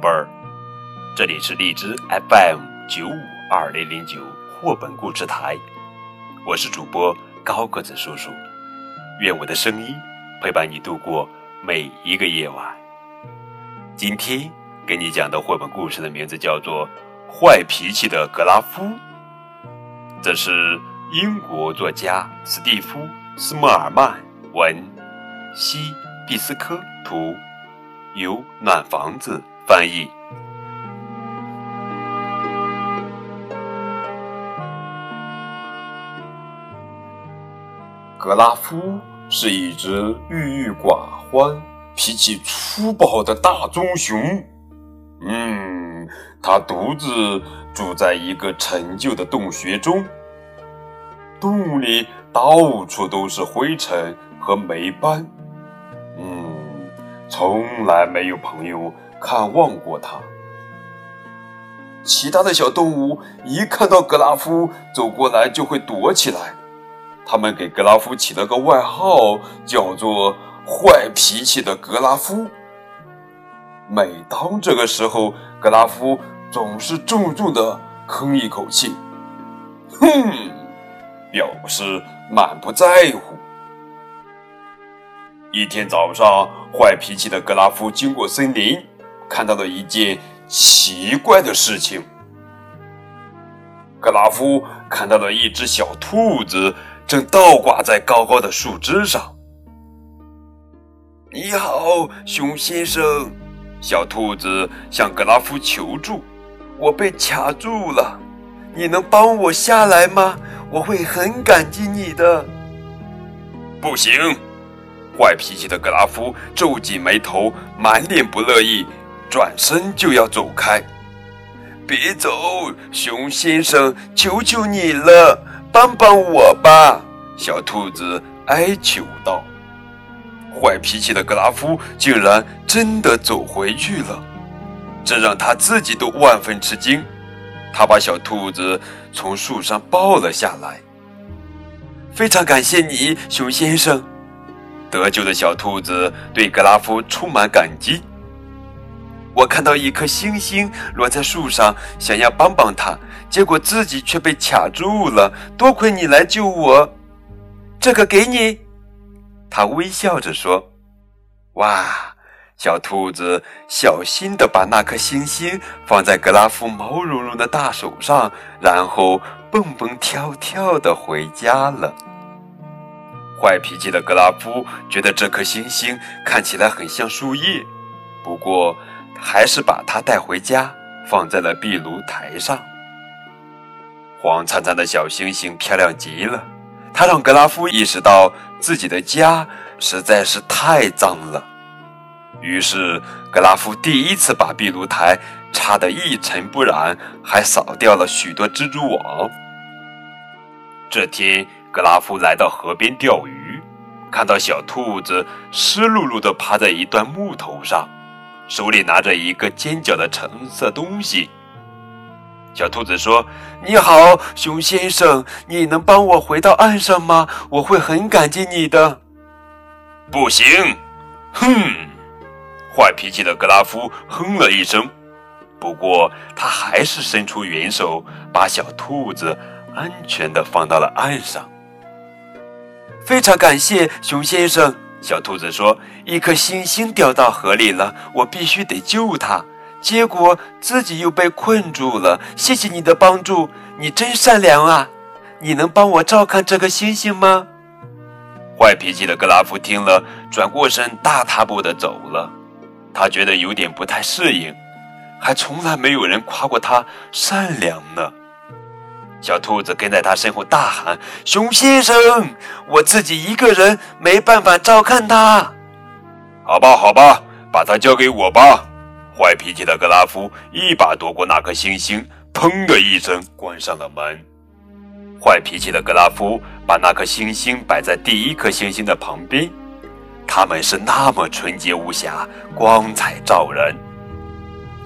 宝贝儿，这里是荔枝 FM 九五二零零九绘本故事台，我是主播高个子叔叔，愿我的声音陪伴你度过每一个夜晚。今天给你讲的绘本故事的名字叫做《坏脾气的格拉夫》，这是英国作家斯蒂夫·斯莫尔曼文，西毕斯科图。由暖房子翻译。格拉夫是一只郁郁寡欢、脾气粗暴的大棕熊。嗯，他独自住在一个陈旧的洞穴中，洞里到处都是灰尘和霉斑。嗯从来没有朋友看望过他。其他的小动物一看到格拉夫走过来，就会躲起来。他们给格拉夫起了个外号，叫做“坏脾气的格拉夫”。每当这个时候，格拉夫总是重重的哼一口气，哼，表示满不在乎。一天早上，坏脾气的格拉夫经过森林，看到了一件奇怪的事情。格拉夫看到了一只小兔子正倒挂在高高的树枝上。“你好，熊先生！”小兔子向格拉夫求助，“我被卡住了，你能帮我下来吗？我会很感激你的。”“不行。”坏脾气的格拉夫皱紧眉头，满脸不乐意，转身就要走开。别走，熊先生，求求你了，帮帮我吧！小兔子哀求道。坏脾气的格拉夫竟然真的走回去了，这让他自己都万分吃惊。他把小兔子从树上抱了下来。非常感谢你，熊先生。得救的小兔子对格拉夫充满感激。我看到一颗星星落在树上，想要帮帮他，结果自己却被卡住了。多亏你来救我，这个给你。他微笑着说：“哇！”小兔子小心地把那颗星星放在格拉夫毛茸茸的大手上，然后蹦蹦跳跳地回家了。坏脾气的格拉夫觉得这颗星星看起来很像树叶，不过还是把它带回家，放在了壁炉台上。黄灿灿的小星星漂亮极了，它让格拉夫意识到自己的家实在是太脏了。于是，格拉夫第一次把壁炉台擦得一尘不染，还扫掉了许多蜘蛛网。这天。格拉夫来到河边钓鱼，看到小兔子湿漉漉地趴在一段木头上，手里拿着一个尖角的橙色东西。小兔子说：“你好，熊先生，你能帮我回到岸上吗？我会很感激你的。”不行，哼！坏脾气的格拉夫哼了一声，不过他还是伸出援手，把小兔子安全地放到了岸上。非常感谢熊先生，小兔子说：“一颗星星掉到河里了，我必须得救它，结果自己又被困住了。谢谢你的帮助，你真善良啊！你能帮我照看这颗星星吗？”坏脾气的格拉夫听了，转过身，大踏步地走了。他觉得有点不太适应，还从来没有人夸过他善良呢。小兔子跟在他身后大喊：“熊先生，我自己一个人没办法照看他。”“好吧，好吧，把它交给我吧。”坏脾气的格拉夫一把夺过那颗星星，砰的一声关上了门。坏脾气的格拉夫把那颗星星摆在第一颗星星的旁边，它们是那么纯洁无瑕，光彩照人。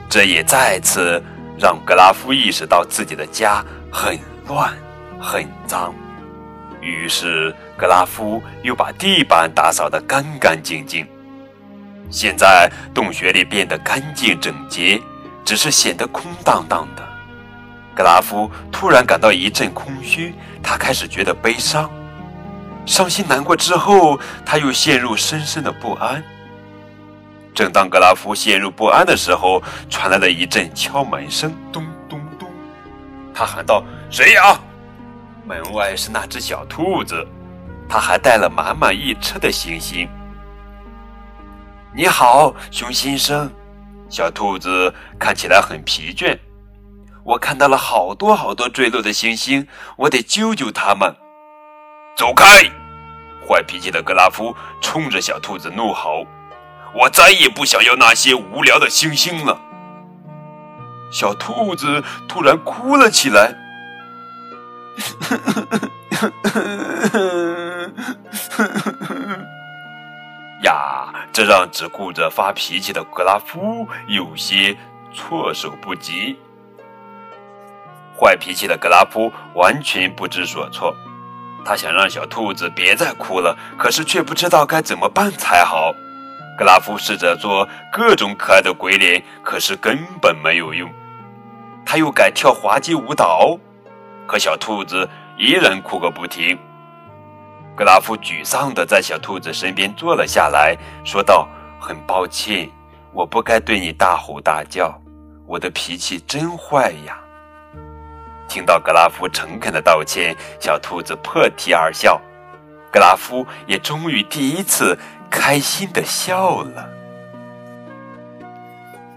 这也再次让格拉夫意识到自己的家。很乱，很脏。于是格拉夫又把地板打扫得干干净净。现在洞穴里变得干净整洁，只是显得空荡荡的。格拉夫突然感到一阵空虚，他开始觉得悲伤、伤心难过。之后，他又陷入深深的不安。正当格拉夫陷入不安的时候，传来了一阵敲门声，咚。他喊道：“谁呀？”门外是那只小兔子，它还带了满满一车的星星。你好，熊先生。小兔子看起来很疲倦。我看到了好多好多坠落的星星，我得救救他们。走开！坏脾气的格拉夫冲着小兔子怒吼：“我再也不想要那些无聊的星星了。”小兔子突然哭了起来。呀，这让只顾着发脾气的格拉夫有些措手不及。坏脾气的格拉夫完全不知所措，他想让小兔子别再哭了，可是却不知道该怎么办才好。格拉夫试着做各种可爱的鬼脸，可是根本没有用。他又改跳滑稽舞蹈，可小兔子依然哭个不停。格拉夫沮丧地在小兔子身边坐了下来，说道：“很抱歉，我不该对你大吼大叫，我的脾气真坏呀。”听到格拉夫诚恳的道歉，小兔子破涕而笑。格拉夫也终于第一次开心的笑了。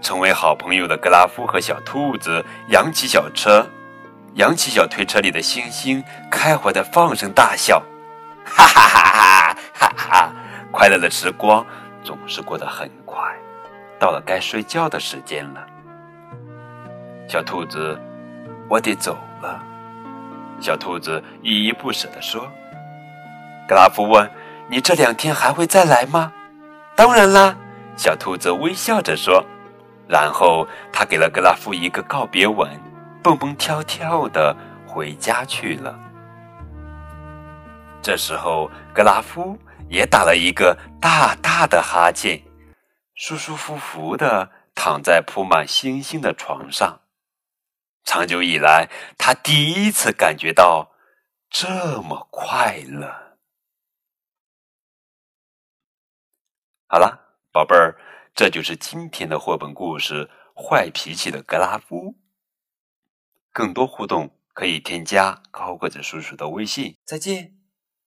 成为好朋友的格拉夫和小兔子扬起小车，扬起小推车里的星星，开怀的放声大笑。哈哈哈哈哈哈！快乐的时光总是过得很快，到了该睡觉的时间了。小兔子，我得走了。小兔子依依不舍地说。格拉夫问：“你这两天还会再来吗？”“当然啦。”小兔子微笑着说。然后他给了格拉夫一个告别吻，蹦蹦跳跳的回家去了。这时候，格拉夫也打了一个大大的哈欠，舒舒服服的躺在铺满星星的床上。长久以来，他第一次感觉到这么快乐。好了，宝贝儿，这就是今天的绘本故事《坏脾气的格拉夫》。更多互动可以添加高个子叔叔的微信。再见。